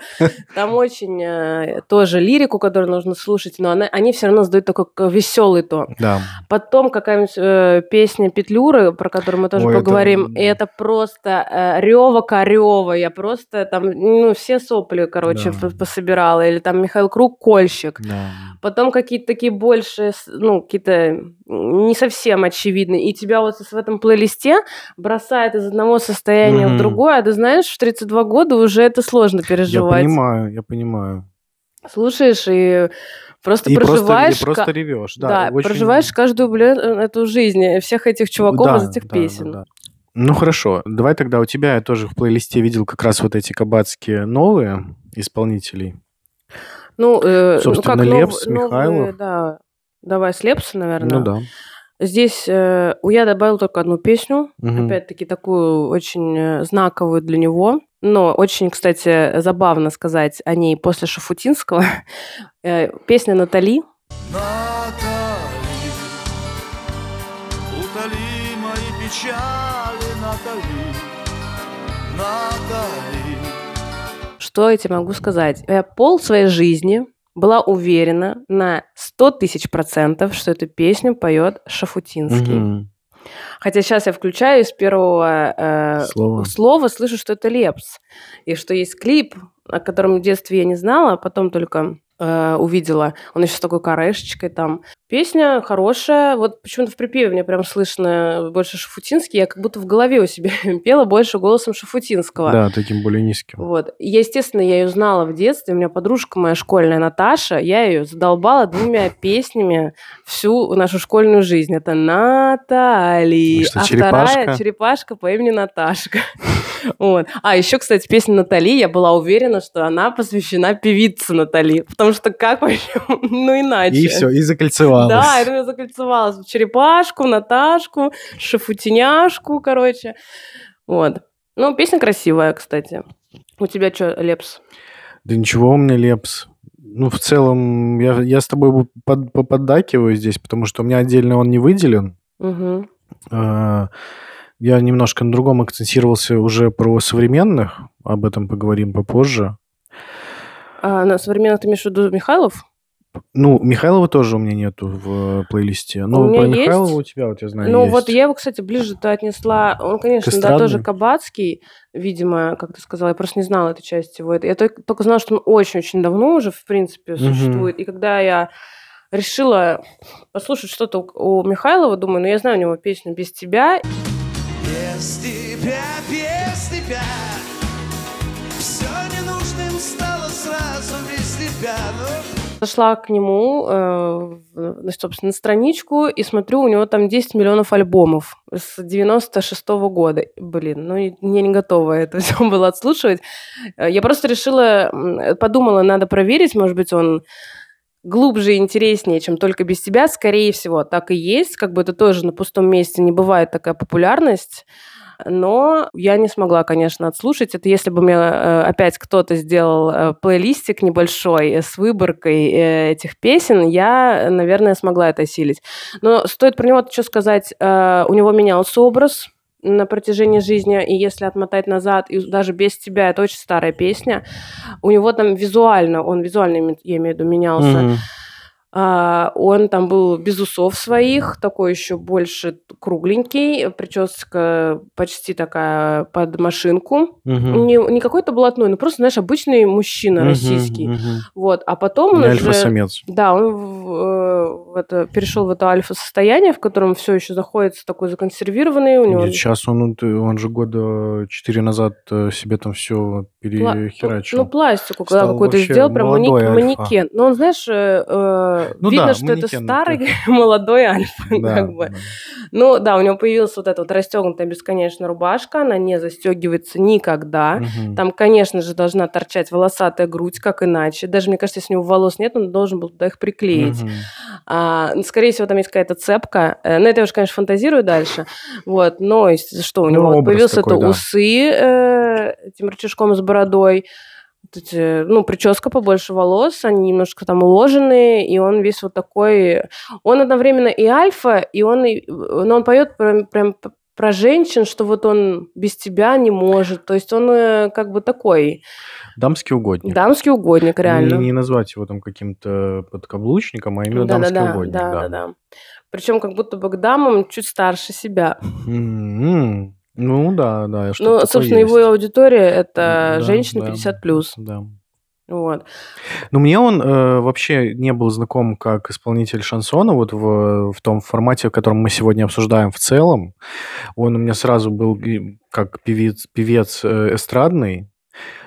Там [laughs] очень э, тоже лирику, которую нужно слушать, но она, они все равно сдают такой веселый тон. Да. Потом какая-нибудь э, песня Петлюры, про которую мы тоже Ой, это- поговорим, и это просто э, рева корева. Я просто там, ну, все сопли, короче, Да. пособирала. Или там Михаил Круг «Кольщик». Да. Потом какие-то такие больше, ну, какие-то не совсем очевидные. И тебя вот в этом плейлисте бросает из одного состояния в Мгм. другое, а ты знаешь, в 32 года уже это сложно Я переживать. понимаю, я понимаю. Слушаешь и просто И просто, проживаешь... и просто ревешь. Да, Да, очень- проживаешь каждую, блин, эту жизнь э, всех этих чуваков Да, из этих да, песен. да, да. Ну хорошо, давай тогда у тебя я тоже в плейлисте видел как раз вот эти кабацкие новые исполнителей. Ну, э, ну, Собственно, как Лепс, нов- новые, Михайлов. да. Давай с Лепса, наверное. Ну да. Здесь э, я добавил только одну песню, Мгм. опять-таки такую очень э, знаковую для него. Но очень, кстати, забавно сказать о ней после Шафутинского. [laughs] Э, Песня Натали. Натали, утоли мои печали, Натали, Натали. Что я тебе могу сказать? Я пол своей жизни была уверена на 100 тысяч процентов, что эту песню поет Шафутинский. Мгм. Хотя сейчас я включаю и с первого э, Слова. слова слышу, что это Лепс. И что есть клип, о котором в детстве я не знала, а потом только э, увидела. Он еще с такой корешечкой там. Песня хорошая. Вот почему-то в припеве мне прям слышно больше Шафутинский. Я как будто в голове у себя [laughs] пела больше голосом Шафутинского. Да, таким более низким. Вот. И, естественно, я ее знала в детстве. У меня подружка моя школьная Наташа. Я ее задолбала двумя песнями всю нашу школьную жизнь. Это Натали. Что, а черепашка? вторая черепашка по имени Наташка. [laughs] Вот. А еще, кстати, песня Натали, я была уверена, что она посвящена певице Натали, потому что как вообще, ну иначе. И все, и закольцевалась. Да, думаю, закольцевалась в черепашку, Наташку, шафутиняшку, короче. Вот. Ну, песня красивая, кстати. У тебя что, Лепс? Да ничего у меня, Лепс. Ну, в целом, я, я с тобой под, поподдакиваю здесь, потому что у меня отдельно он не выделен. Угу. А, Я немножко на другом акцентировался уже про современных. Об этом поговорим попозже. А на современных ты имеешь в виду Михайлов? Ну, Михайлова тоже у меня нету в плейлисте. Но У меня про есть. Михайлова у тебя, вот я знаю, Ну, есть. вот я его, кстати, ближе-то отнесла. Он, конечно, да, тоже кабацкий, видимо, как ты сказала. Я просто не знала этой части его. Я только, только знала, что он очень-очень давно уже, в принципе, существует. И когда я решила послушать что-то у, у Михайлова, думаю, ну, я знаю у него песню «Без тебя», Без тебя, без тебя Все ненужным стало сразу без тебя Ну, Зашла к нему, э, собственно, на страничку и смотрю, у него там 10 миллионов альбомов с 96 года. Блин, ну я не готова это все было отслушивать. Э, Я просто решила, подумала, надо проверить, может быть, он глубже и интереснее, чем только без тебя, скорее всего, так и есть. Как бы это тоже на пустом месте не бывает такая популярность. Но я не смогла, конечно, отслушать. Это если бы мне э, опять кто-то сделал э, плейлистик небольшой э, с выборкой этих песен, я, наверное, смогла это осилить. Но стоит про него что сказать. У него менялся образ на протяжении жизни, и если отмотать назад, и даже без тебя, это очень старая песня, у него там визуально, он визуально, я имею в виду, менялся. Мгм. А, Он там был без усов своих, такой еще больше кругленький, прическа почти такая под машинку. Мгм. Не, не какой-то блатной, ну просто, знаешь, обычный мужчина Мгм, российский. мгм. Вот, а потом он Не уже... альфа-самец. Да, он в, э, в это, перешел в это альфа-состояние, в котором все еще заходится такой законсервированный. У него сейчас он, он же года четыре назад э, себе там все пла- перехерачил. Ну, пластику, когда вообще сделал, прям манекен. Но он, знаешь, э, э, Ну видно, да, что это старый [laughs] молодой альфа, [laughs] Да, как бы. да. Ну, да, у него появилась вот эта вот расстегнутая бесконечная рубашка, она не застегивается никогда. Мгм. Там, конечно же, должна торчать волосатая грудь, как иначе. Даже, мне кажется, если у него волос нет, он должен был туда их приклеить. Мгм. А, ну, скорее всего, там есть какая-то цепка. Э, Ну, это я уже, конечно, фантазирую дальше. [laughs] Вот, но что, у Ну, него образ появился такой, это да. усы э, этим рычажком с бородой. Эти, ну, прическа побольше волос, они немножко там уложенные, и он весь вот такой... Он одновременно и альфа, и он... И, но он поет прям, прям про женщин, что вот он без тебя не может. То есть он э, как бы такой Дамский угодник. дамский угодник, реально. Не, не назвать его там каким-то подкаблучником, а именно дамский Да-да-да, угодник. да-да-да. Причем как будто бы к дамам чуть старше себя. М, Ну да, да. Ну, собственно, его есть. аудитория это Да, женщины да. 50 плюс. Да. Вот. Ну, мне он э, вообще не был знаком как исполнитель шансона, вот в, в том формате, в котором мы сегодня обсуждаем в целом. Он у меня сразу был как певец, певец э, эстрадный,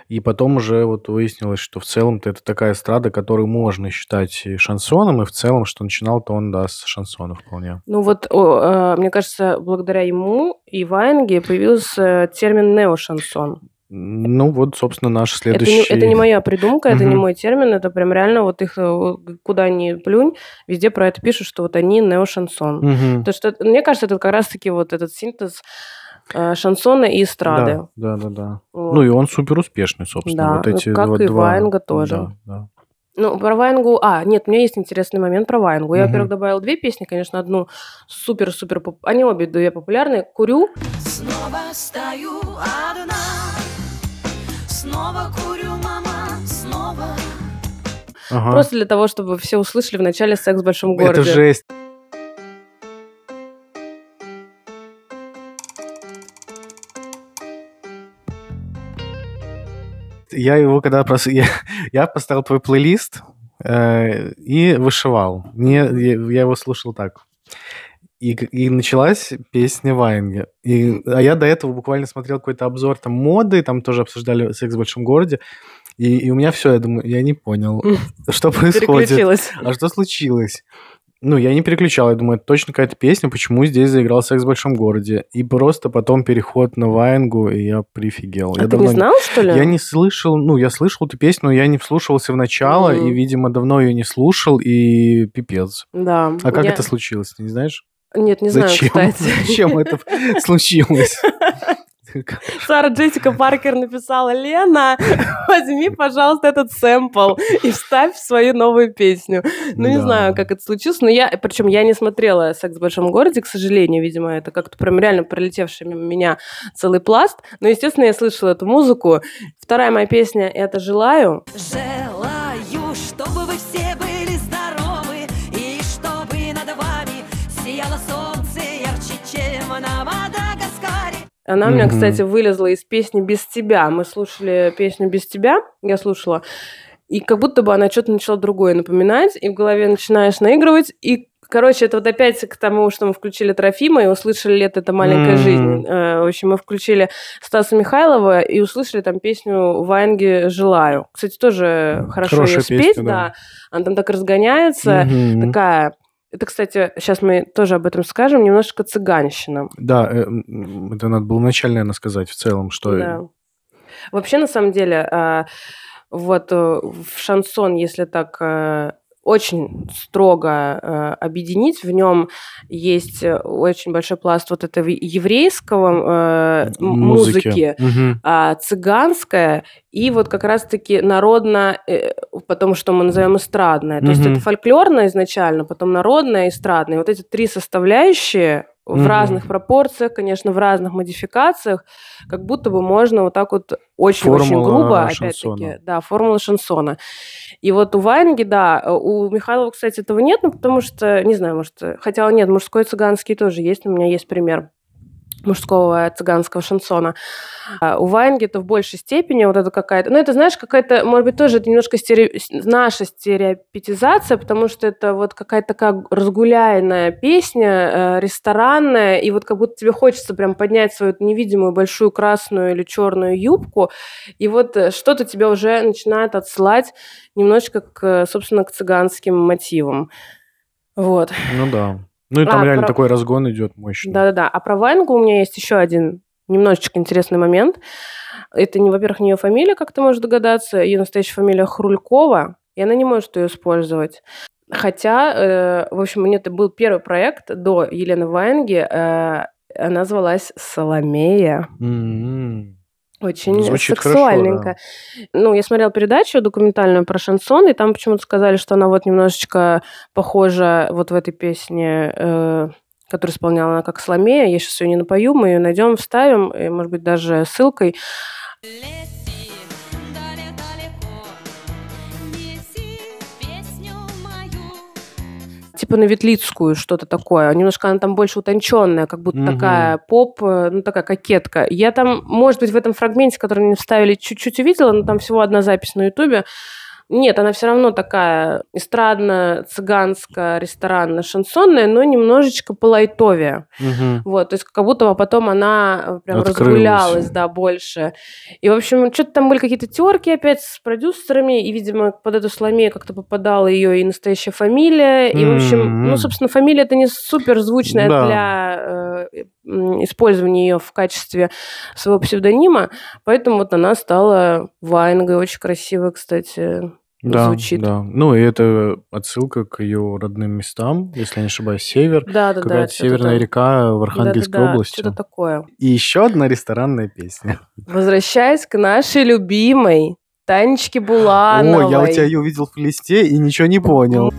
и потом уже вот выяснилось, что в целом-то это такая эстрада, которую можно считать шансоном, и в целом, что начинал-то он, да, с шансона вполне. Ну вот, о, э, мне кажется, благодаря ему и Ваенге появился термин неошансон. Ну, вот, собственно, наш Это следующий... не, это не моя придумка, это не мой термин, это прям реально вот их э, куда ни плюнь, везде про это пишут, что вот они неошансон. Мгм. То что, это- мне кажется, это как раз-таки вот этот синтез шансона и эстрады. Да, да, да, да. Вот. Ну, и он супер успешный, собственно. Да, вот эти как два- и два- Ваенга тоже. Да, да. Ну, про Ваенгу... А, нет, у меня есть интересный момент про Ваенгу. Я, Мгм. во-первых, добавила две песни, конечно, одну супер-супер... поп- Они обе две популярные. «Курю». Снова стою одна Снова курю, мама, снова Ага. Просто для того, чтобы все услышали в начале «Секс в большом городе». Это жесть. Я его когда просто... Я, [laughs] я поставил твой плейлист э, и вышивал. Не, я, его слушал так. И, и началась песня Ваенги. И, а я до этого буквально смотрел какой-то обзор там моды, там тоже обсуждали секс в большом городе. И, и у меня все, я думаю, я не понял, [laughs] что происходит. А что случилось? Ну, я не переключал, я думаю, это точно какая-то песня, почему здесь заиграл «Секс в большом городе». И просто потом переход на Ваенгу, и я прифигел. А я ты не знал, что ли? Я не слышал, ну, я слышал эту песню, но я не вслушивался в начало, Мгм. и, видимо, давно ее не слушал, и пипец. Да. А как Я- это случилось, ты не знаешь? Нет, не знаю, Зачем? кстати. [laughs] Зачем это [laughs] случилось? [laughs] Сара Джессика Паркер написала, Лена, возьми, пожалуйста, этот сэмпл и вставь в свою новую песню. Ну, не Да. знаю, как это случилось, но я, причем я не смотрела «Секс в большом городе», к сожалению, видимо, это как-то прям реально пролетевший мимо меня целый пласт. Но, естественно, я слышала эту музыку. Вторая моя песня — это «Желаю». Желаю, Она у меня, кстати, вылезла из песни «Без тебя». Мы слушали песню «Без тебя», я слушала, и как будто бы она что-то начала другое напоминать, и в голове начинаешь наигрывать, и Короче, это вот опять к тому, что мы включили Трофима и услышали «Лето – это маленькая М. жизнь». Э, В общем, мы включили Стаса Михайлова и услышали там песню Ваенги «Желаю». Кстати, тоже хорошо Хорошая ее спеть, песня, да. да. Она там так разгоняется, Мгм. такая... Это, кстати, сейчас мы тоже об этом скажем, немножко цыганщина. Да, э, это надо было вначале, наверное, сказать в целом, что... Да. Вообще, на самом деле, а, вот э, в шансон, если так э, очень строго э, объединить, в нем есть э, очень большой пласт вот этого еврейского э, м- музыки, Мгм. а, цыганская и вот как раз-таки народно, э, потом что мы называем эстрадная. То есть это фольклорная изначально, потом народная, эстрадная. Вот эти три составляющие в разных пропорциях, конечно, в разных модификациях, как будто бы можно вот так вот очень-очень грубо, опять-таки, да, формула шансона. И вот у Ваенги, да, у Михайлова, кстати, этого нет, ну, потому что, не знаю, может, хотя нет, мужской цыганский тоже есть, у меня есть пример мужского цыганского шансона. А У это в большей степени вот это какая-то... Ну, это, знаешь, какая-то, может быть, тоже это немножко стере... наша стереопетизация, потому что это вот какая-то такая разгуляйная песня, э, ресторанная, и вот как будто тебе хочется прям поднять свою невидимую большую красную или черную юбку, и вот э, что-то тебя уже начинает отсылать немножечко, к, собственно, к цыганским мотивам. Вот. Ну да. Ну и там А, реально про- такой разгон идет мощный. Да-да-да. А про Ваенгу у меня есть еще один немножечко интересный момент. Это, не, во-первых, не ее фамилия, как ты можешь догадаться. Ее настоящая фамилия Хрулькова, и она не может ее использовать. Хотя, э, в общем, у нее это был первый проект до Елены Ваенги. э, она звалась Соломея. М-м. Очень Звучит сексуальненько. Ну, я смотрела передачу документальную про шансон, и там почему-то сказали, что она вот немножечко похожа вот в этой песне, э, которую исполняла она как Соломея. Я сейчас ее не напою, мы ее найдем, вставим, и, может быть, даже ссылкой. Типа на Ветлицкую что-то такое. Немножко она там больше утонченная, как будто Мгм. такая поп, э, ну, такая кокетка. Я там, может быть, в этом фрагменте, который мне вставили, чуть-чуть увидела, но там всего одна запись на Ютубе. Нет, она все равно такая эстрадно-цыганская, ресторанно-шансонная, но немножечко полайтовее. Мгм. Вот, то есть как будто бы потом она э, прям Открылась. разгулялась, да, больше. И, в общем, что-то там были какие-то терки опять с продюсерами, и, видимо, под эту Соломею как-то попадала ее и настоящая фамилия. И, в общем, ну, собственно, фамилия это не супер звучная Да. для э, использования ее в качестве своего псевдонима, поэтому вот она стала Вайнгой, очень красивая, кстати. Да, звучит. да. Ну, и это отсылка к ее родным местам, если я не ошибаюсь, север. Да, да, да. Северная река в Архангельской области. Что-то такое. И еще одна ресторанная песня. Возвращаясь к нашей любимой Танечке Булановой. Ой, я у тебя ее увидел в листе и ничего не понял.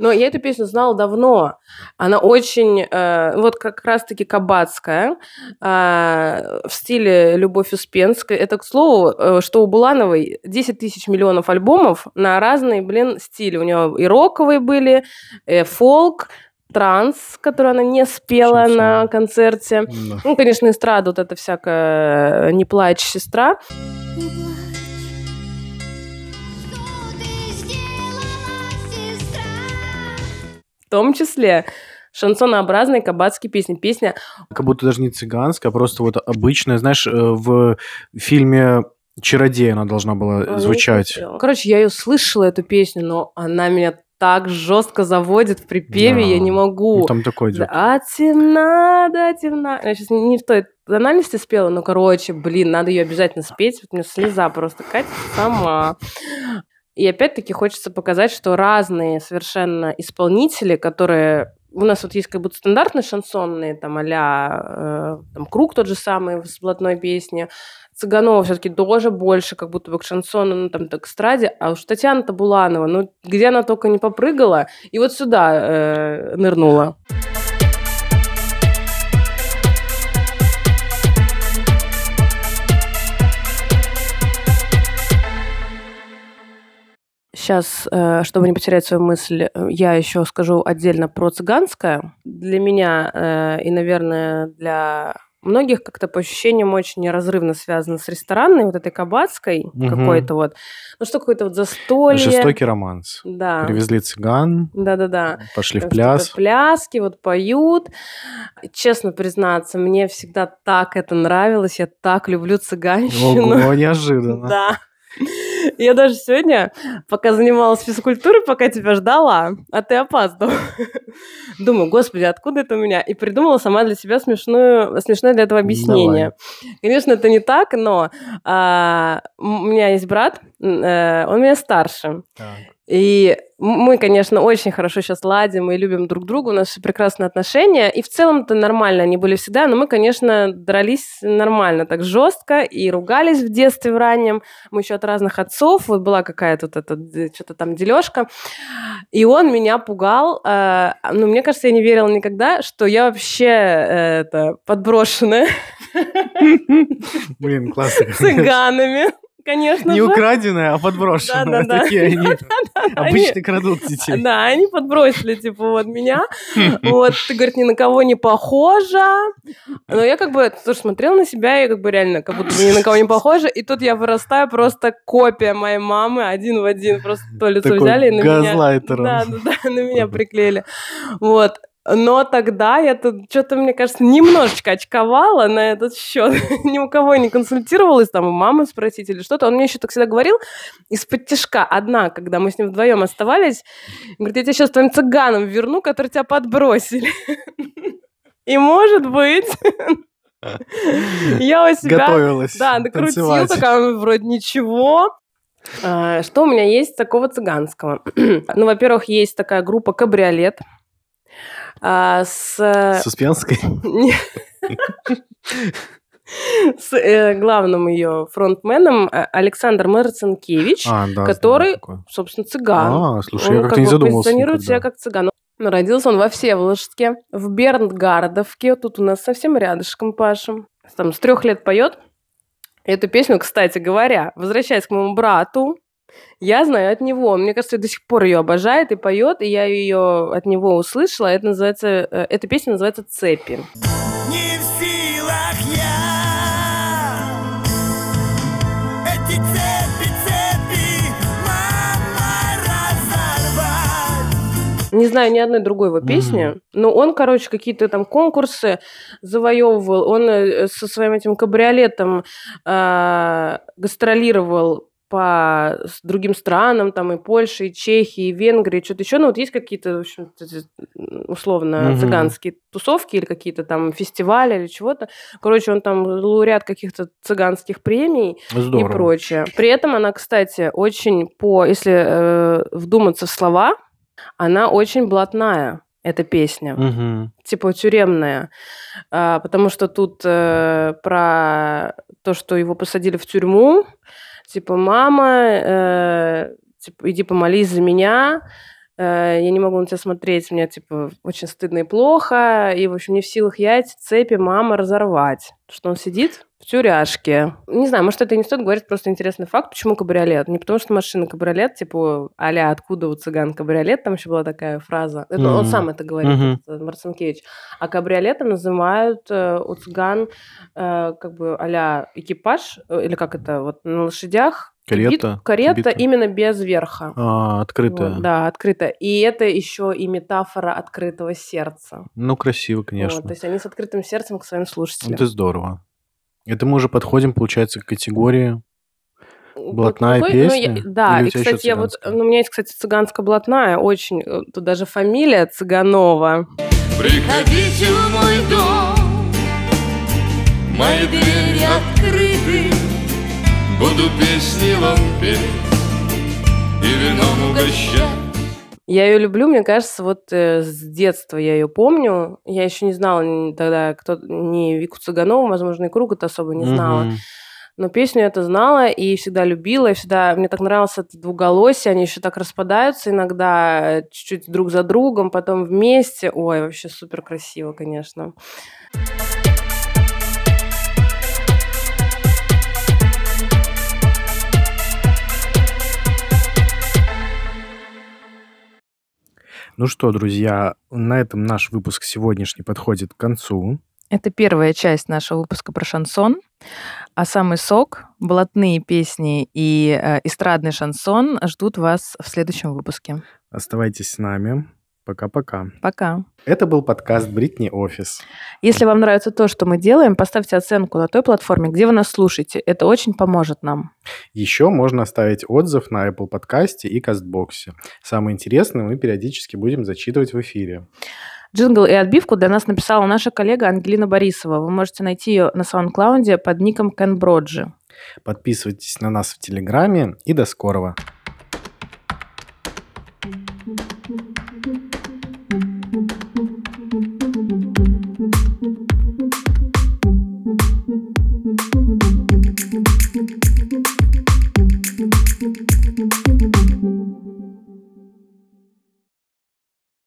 Но я эту песню знала давно. Она очень, э, вот как раз-таки кабацкая, э, в стиле Любовь Успенская. Это, к слову, э, что у Булановой 10 тысяч миллионов альбомов на разные, блин, стили. У нее и роковые были, э, фолк, транс, который она не спела Шансон. на концерте. Да. Ну, конечно, эстрада, вот это всякая «Не плачь, сестра». Том числе шансонообразные кабацкие песни. Песня Как будто даже не цыганская, а просто вот обычная. Знаешь, э, в фильме «Чародей» она должна была звучать. Короче, я ее слышала, эту песню, но она меня так жестко заводит в припеве, Да. я не могу. Ну, там такой идет. Да, темна, да, темна. Я сейчас не в той тональности спела, но, короче, блин, надо ее обязательно спеть. Вот у меня слеза просто катится сама. И опять-таки хочется показать, что разные совершенно исполнители, которые... У нас вот есть как будто стандартные шансонные, там, а там, Круг тот же самый с блатной песни. Цыганова все-таки тоже больше как будто бы к шансону, ну, там, к эстраде. А уж Татьяна Табуланова, ну, где она только не попрыгала, и вот сюда э, нырнула. Сейчас, э, чтобы не потерять свою мысль, э, я еще скажу отдельно про цыганское. Для меня э, и, наверное, для многих как-то по ощущениям очень неразрывно связано с ресторанной, вот этой кабацкой Мгм. какой-то вот. Ну что, какое-то вот застолье. Жестокий романс. Да. Привезли цыган, Да-да-да. пошли в Там пляс. типа пляски, вот поют. Честно признаться, мне всегда так это нравилось. Я так люблю цыганщину. Ого, неожиданно. [laughs] Да. Я даже сегодня, пока занималась физкультурой, пока тебя ждала, а ты опаздывал. [laughs] Думаю, господи, откуда это у меня? И придумала сама для себя смешную, смешное для этого объяснение. Конечно, это не так, но а, у меня есть брат, э, он меня старше. Так. И мы, конечно, очень хорошо сейчас ладим и любим друг друга, у нас прекрасные отношения, и в целом-то нормально они были всегда, но мы, конечно, дрались нормально, так жестко, и ругались в детстве в раннем, мы еще от разных отцов, вот была какая-то вот эта что-то там дележка, и он меня пугал, э, ну, мне кажется, я не верила никогда, что я вообще э, это подброшенная. Блин, классно. [laughs] цыганами, конечно Не же. украденная, а подброшенная. Да-да-да. [laughs] Такие они Они- обычно крадут детей. Да, они подбросили, типа, вот меня. [laughs] Вот, ты, говорит, ни на кого не похожа. Но я как бы тоже смотрела на себя, и как бы реально как будто бы ни на кого не похожа. И тут я вырастаю просто копия моей мамы, один в один. Просто то лицо взяли и на меня... Да, да, да, на меня приклеили. Вот. Но тогда я тут что-то, мне кажется, немножечко очковала на этот счет. [laughs] Ни у кого не консультировалась, там, у мамы спросить или что-то. Он мне еще так всегда говорил, из-под тяжка одна, когда мы с ним вдвоем оставались, говорит, я тебя сейчас твоим цыганом верну, которые тебя подбросили. [laughs] И может быть, [laughs] я у себя... Готовилась Да, танцевать. такая, вроде ничего. А, Что у меня есть такого цыганского? [clears throat] Ну, во-первых, есть такая группа «Кабриолет». А, С, С Успенской. с э, главным ее фронтменом э, Александр Марцинкевич, А, да, который, знаю собственно, цыган. А, слушай, Он я как-то как не задумывался позиционирует себя как цыган. Но родился он во Всеволожске, в Бернгардовке. Тут у нас совсем рядышком, Паша. Там с трех лет поет. Эту песню, кстати говоря, возвращаясь к моему брату, я знаю от него. Мне кажется, до сих пор ее обожает и поет, и я ее от него услышала. Это называется, э, эта песня называется «Цепи». Не в силах я Эти цепи, цепи Мама разорвать Не знаю ни одной другой его песни, но он, короче, какие-то там конкурсы завоевывал. Он э, со своим этим кабриолетом э, гастролировал по другим странам, там и Польше, и Чехии, и Венгрии, что-то еще. Ну, вот есть какие-то, в общем, условно, Мгм. цыганские тусовки или какие-то там фестивали или чего-то. Короче, он там лауреат каких-то цыганских премий и Здорово. прочее. При этом она, кстати, очень по, если э, вдуматься в слова, она очень блатная, эта песня, Мгм. типа тюремная, А, потому что тут э, про то, что его посадили в тюрьму, типа мама, э, типа иди помолись за меня, э, я не могу на тебя смотреть, мне типа очень стыдно и плохо, и в общем не в силах я эти цепи мама разорвать, что он сидит в тюряшке. Не знаю, может, это и не стоит говорить, просто интересный факт, почему кабриолет. Не потому, что машина кабриолет, типа, а откуда у цыган кабриолет, там еще была такая фраза. Это он Мгм. сам это говорит, этот, э, Марцинкевич. А кабриолетом называют э, у цыган э, как бы а экипаж, э, или как это, вот на лошадях, Кибит- Карета. карета кибита. именно без верха. А, открытая. Вот, да, открыто. И это еще и метафора открытого сердца. Ну, красиво, Вот, конечно. то есть они с открытым сердцем к своим слушателям. Это здорово. Это мы уже подходим, получается, к категории Вот блатная такой, ну, песня? я- да, Или у и, кстати, я вот, цыганская? ну, у меня есть, кстати, цыганско-блатная, очень, э, тут даже фамилия Цыганова. Приходите в мой дом, мои двери открыты, буду песни вам петь и вином угощать. Я ее люблю, мне кажется, вот э, с детства я ее помню. Я еще не знала тогда, кто не Вику Цыганову, возможно, и круг это особо не знала. Мгм. Но песню я это знала и всегда любила, и всегда мне так нравилось это двуголосие, они еще так распадаются иногда э, чуть-чуть друг за другом, потом вместе. Ой, вообще супер красиво, конечно. Ну что, друзья, на этом наш выпуск сегодняшний подходит к концу. Это первая часть нашего выпуска про шансон. А самый сок, блатные песни и э, эстрадный шансон ждут вас в следующем выпуске. Оставайтесь с нами. Пока-пока. Пока. Это был подкаст Бритни Офис. Если вам нравится то, что мы делаем, поставьте оценку на той платформе, где вы нас слушаете. Это очень поможет нам. Еще можно оставить отзыв на Apple подкасте и Кастбоксе. Самое интересное мы периодически будем зачитывать в эфире. Джингл и отбивку для нас написала наша коллега Ангелина Борисова. Вы можете найти ее на SoundCloud под ником Кен Броджи. Подписывайтесь на нас в Телеграме и до скорого.